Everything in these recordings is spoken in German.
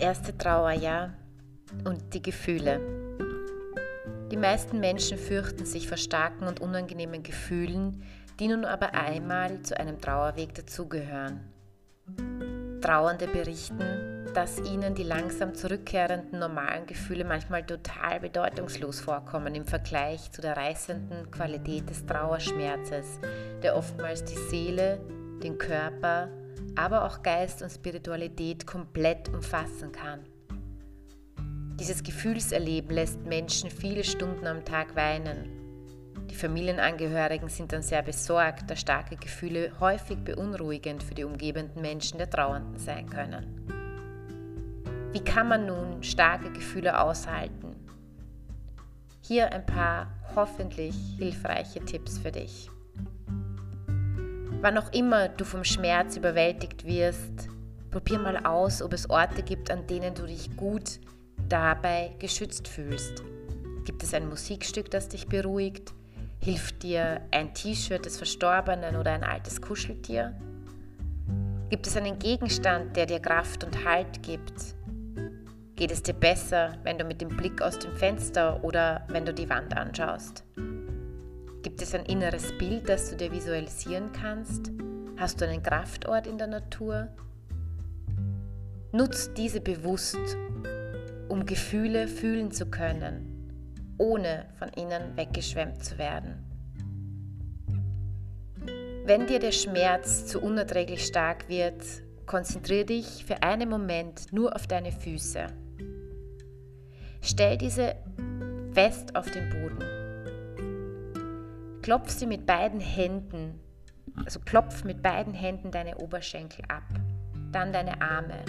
erste Trauerjahr und die Gefühle. Die meisten Menschen fürchten sich vor starken und unangenehmen Gefühlen, die nun aber einmal zu einem Trauerweg dazugehören. Trauernde berichten, dass ihnen die langsam zurückkehrenden normalen Gefühle manchmal total bedeutungslos vorkommen im Vergleich zu der reißenden Qualität des Trauerschmerzes, der oftmals die Seele, den Körper, aber auch Geist und Spiritualität komplett umfassen kann. Dieses Gefühlserleben lässt Menschen viele Stunden am Tag weinen. Die Familienangehörigen sind dann sehr besorgt, da starke Gefühle häufig beunruhigend für die umgebenden Menschen der Trauernden sein können. Wie kann man nun starke Gefühle aushalten? Hier ein paar hoffentlich hilfreiche Tipps für dich. Wann auch immer du vom Schmerz überwältigt wirst, probier mal aus, ob es Orte gibt, an denen du dich gut dabei geschützt fühlst. Gibt es ein Musikstück, das dich beruhigt? Hilft dir ein T-Shirt des Verstorbenen oder ein altes Kuscheltier? Gibt es einen Gegenstand, der dir Kraft und Halt gibt? Geht es dir besser, wenn du mit dem Blick aus dem Fenster oder wenn du die Wand anschaust? Gibt es ein inneres Bild, das du dir visualisieren kannst? Hast du einen Kraftort in der Natur? Nutz diese bewusst, um Gefühle fühlen zu können, ohne von ihnen weggeschwemmt zu werden. Wenn dir der Schmerz zu unerträglich stark wird, konzentriere dich für einen Moment nur auf deine Füße. Stell diese fest auf den Boden klopf sie mit beiden Händen, also klopf mit beiden Händen deine Oberschenkel ab, dann deine Arme.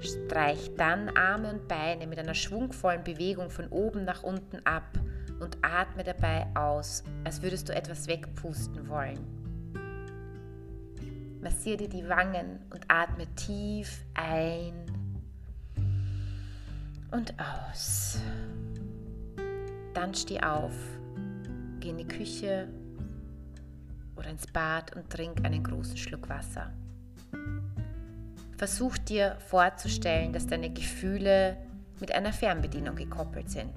Streich dann Arme und Beine mit einer schwungvollen Bewegung von oben nach unten ab und atme dabei aus, als würdest du etwas wegpusten wollen. Massiere dir die Wangen und atme tief ein und aus. Dann steh auf geh in die Küche oder ins Bad und trink einen großen Schluck Wasser. Versuch dir vorzustellen, dass deine Gefühle mit einer Fernbedienung gekoppelt sind.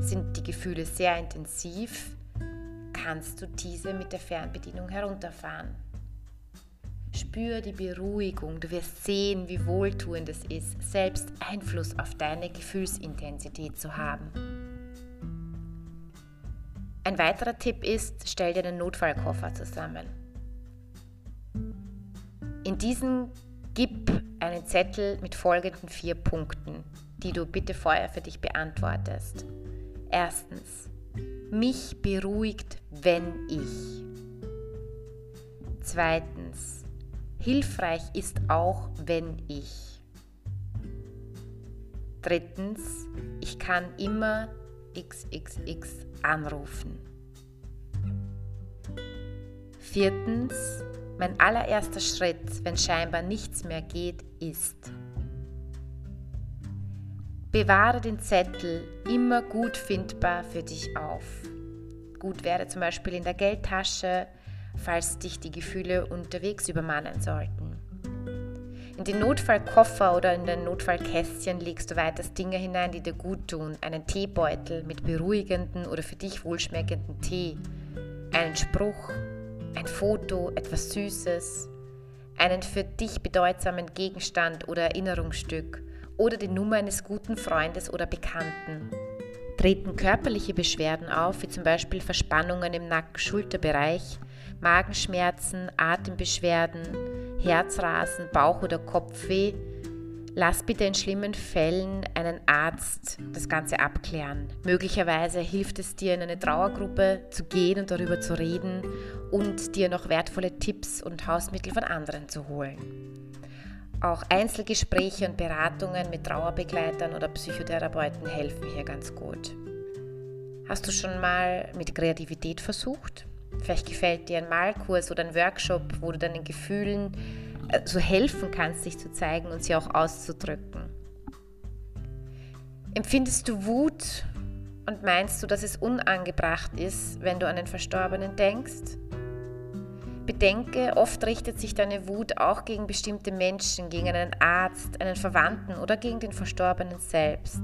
Sind die Gefühle sehr intensiv, kannst du diese mit der Fernbedienung herunterfahren. Spür die Beruhigung, du wirst sehen, wie wohltuend es ist, selbst Einfluss auf deine Gefühlsintensität zu haben. Ein weiterer Tipp ist, stell dir einen Notfallkoffer zusammen. In diesen gib einen Zettel mit folgenden vier Punkten, die du bitte vorher für dich beantwortest. Erstens, mich beruhigt, wenn ich. Zweitens, hilfreich ist auch, wenn ich. Drittens, ich kann immer XXX anrufen. Viertens, mein allererster Schritt, wenn scheinbar nichts mehr geht, ist, bewahre den Zettel immer gut findbar für dich auf. Gut wäre zum Beispiel in der Geldtasche, falls dich die Gefühle unterwegs übermannen sollten. In den Notfallkoffer oder in den Notfallkästchen legst du weiters Dinge hinein, die dir gut tun. Einen Teebeutel mit beruhigenden oder für dich wohlschmeckenden Tee, einen Spruch, ein Foto, etwas Süßes, einen für dich bedeutsamen Gegenstand oder Erinnerungsstück. Oder die Nummer eines guten Freundes oder Bekannten. Treten körperliche Beschwerden auf, wie zum Beispiel Verspannungen im Nacken-Schulterbereich, Magenschmerzen, Atembeschwerden, Herzrasen, Bauch- oder Kopfweh, lass bitte in schlimmen Fällen einen Arzt das Ganze abklären. Möglicherweise hilft es dir, in eine Trauergruppe zu gehen und darüber zu reden und dir noch wertvolle Tipps und Hausmittel von anderen zu holen. Auch Einzelgespräche und Beratungen mit Trauerbegleitern oder Psychotherapeuten helfen hier ganz gut. Hast du schon mal mit Kreativität versucht? Vielleicht gefällt dir ein Malkurs oder ein Workshop, wo du deinen Gefühlen äh, so helfen kannst, dich zu zeigen und sie auch auszudrücken. Empfindest du Wut und meinst du, dass es unangebracht ist, wenn du an den Verstorbenen denkst? Bedenke, oft richtet sich deine Wut auch gegen bestimmte Menschen, gegen einen Arzt, einen Verwandten oder gegen den Verstorbenen selbst.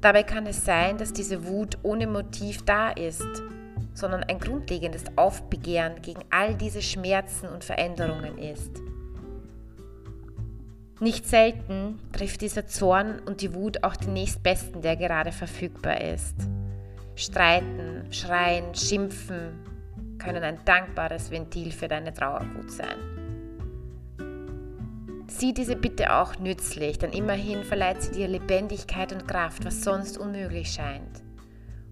Dabei kann es sein, dass diese Wut ohne Motiv da ist, sondern ein grundlegendes Aufbegehren gegen all diese Schmerzen und Veränderungen ist. Nicht selten trifft dieser Zorn und die Wut auch den nächstbesten, der gerade verfügbar ist. Streiten, schreien, schimpfen, können ein dankbares Ventil für deine Trauerwut sein. Sieh diese bitte auch nützlich, denn immerhin verleiht sie dir Lebendigkeit und Kraft, was sonst unmöglich scheint.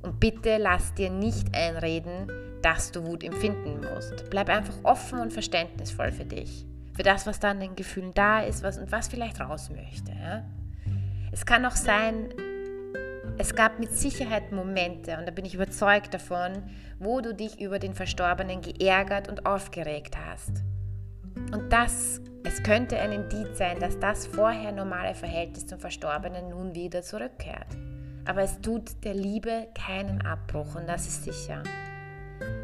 Und bitte lass dir nicht einreden, dass du Wut empfinden musst. Bleib einfach offen und verständnisvoll für dich, für das, was da an den Gefühlen da ist was, und was vielleicht raus möchte. Ja? Es kann auch sein, es gab mit Sicherheit Momente, und da bin ich überzeugt davon, wo du dich über den Verstorbenen geärgert und aufgeregt hast. Und das, es könnte ein Indiz sein, dass das vorher normale Verhältnis zum Verstorbenen nun wieder zurückkehrt. Aber es tut der Liebe keinen Abbruch und das ist sicher.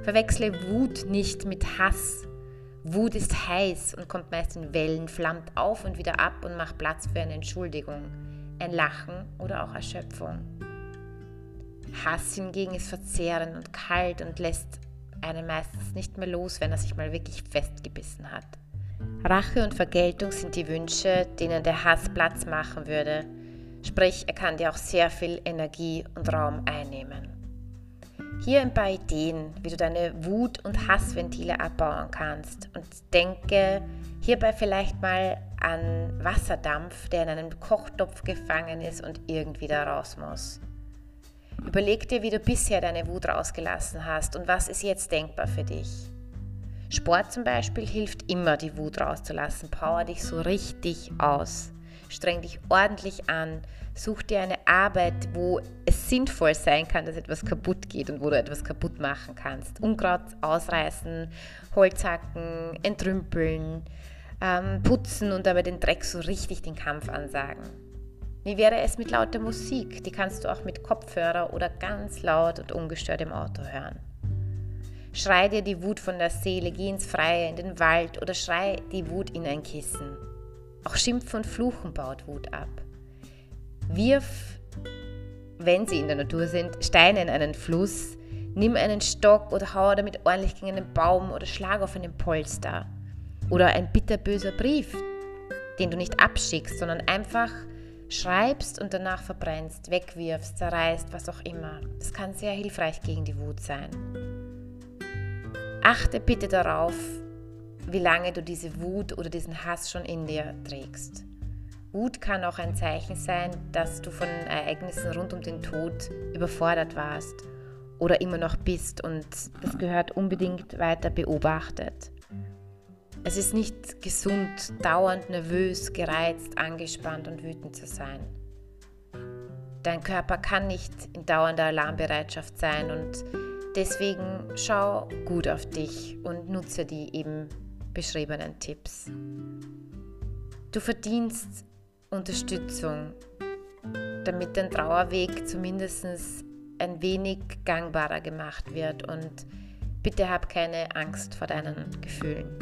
Verwechsle Wut nicht mit Hass. Wut ist heiß und kommt meist in Wellen, flammt auf und wieder ab und macht Platz für eine Entschuldigung, ein Lachen oder auch Erschöpfung. Hass hingegen ist verzehrend und kalt und lässt einen meistens nicht mehr los, wenn er sich mal wirklich festgebissen hat. Rache und Vergeltung sind die Wünsche, denen der Hass Platz machen würde. Sprich, er kann dir auch sehr viel Energie und Raum einnehmen. Hier ein paar Ideen, wie du deine Wut- und Hassventile abbauen kannst. Und denke hierbei vielleicht mal an Wasserdampf, der in einem Kochtopf gefangen ist und irgendwie da raus muss. Überleg dir, wie du bisher deine Wut rausgelassen hast und was ist jetzt denkbar für dich. Sport zum Beispiel hilft immer, die Wut rauszulassen. Power dich so richtig aus. Streng dich ordentlich an. Such dir eine Arbeit, wo es sinnvoll sein kann, dass etwas kaputt geht und wo du etwas kaputt machen kannst. Unkraut ausreißen, Holz hacken, entrümpeln, ähm, putzen und dabei den Dreck so richtig den Kampf ansagen. Wie wäre es mit lauter Musik? Die kannst du auch mit Kopfhörer oder ganz laut und ungestört im Auto hören. Schrei dir die Wut von der Seele, geh ins Freie, in den Wald oder schrei die Wut in ein Kissen. Auch Schimpfen und Fluchen baut Wut ab. Wirf, wenn sie in der Natur sind, Steine in einen Fluss, nimm einen Stock oder hau damit ordentlich gegen einen Baum oder schlag auf einen Polster. Oder ein bitterböser Brief, den du nicht abschickst, sondern einfach schreibst und danach verbrennst, wegwirfst, zerreißt, was auch immer. Das kann sehr hilfreich gegen die Wut sein. Achte bitte darauf, wie lange du diese Wut oder diesen Hass schon in dir trägst. Wut kann auch ein Zeichen sein, dass du von Ereignissen rund um den Tod überfordert warst oder immer noch bist und das gehört unbedingt weiter beobachtet. Es ist nicht gesund, dauernd nervös, gereizt, angespannt und wütend zu sein. Dein Körper kann nicht in dauernder Alarmbereitschaft sein und deswegen schau gut auf dich und nutze die eben beschriebenen Tipps. Du verdienst Unterstützung, damit dein Trauerweg zumindest ein wenig gangbarer gemacht wird und bitte hab keine Angst vor deinen Gefühlen.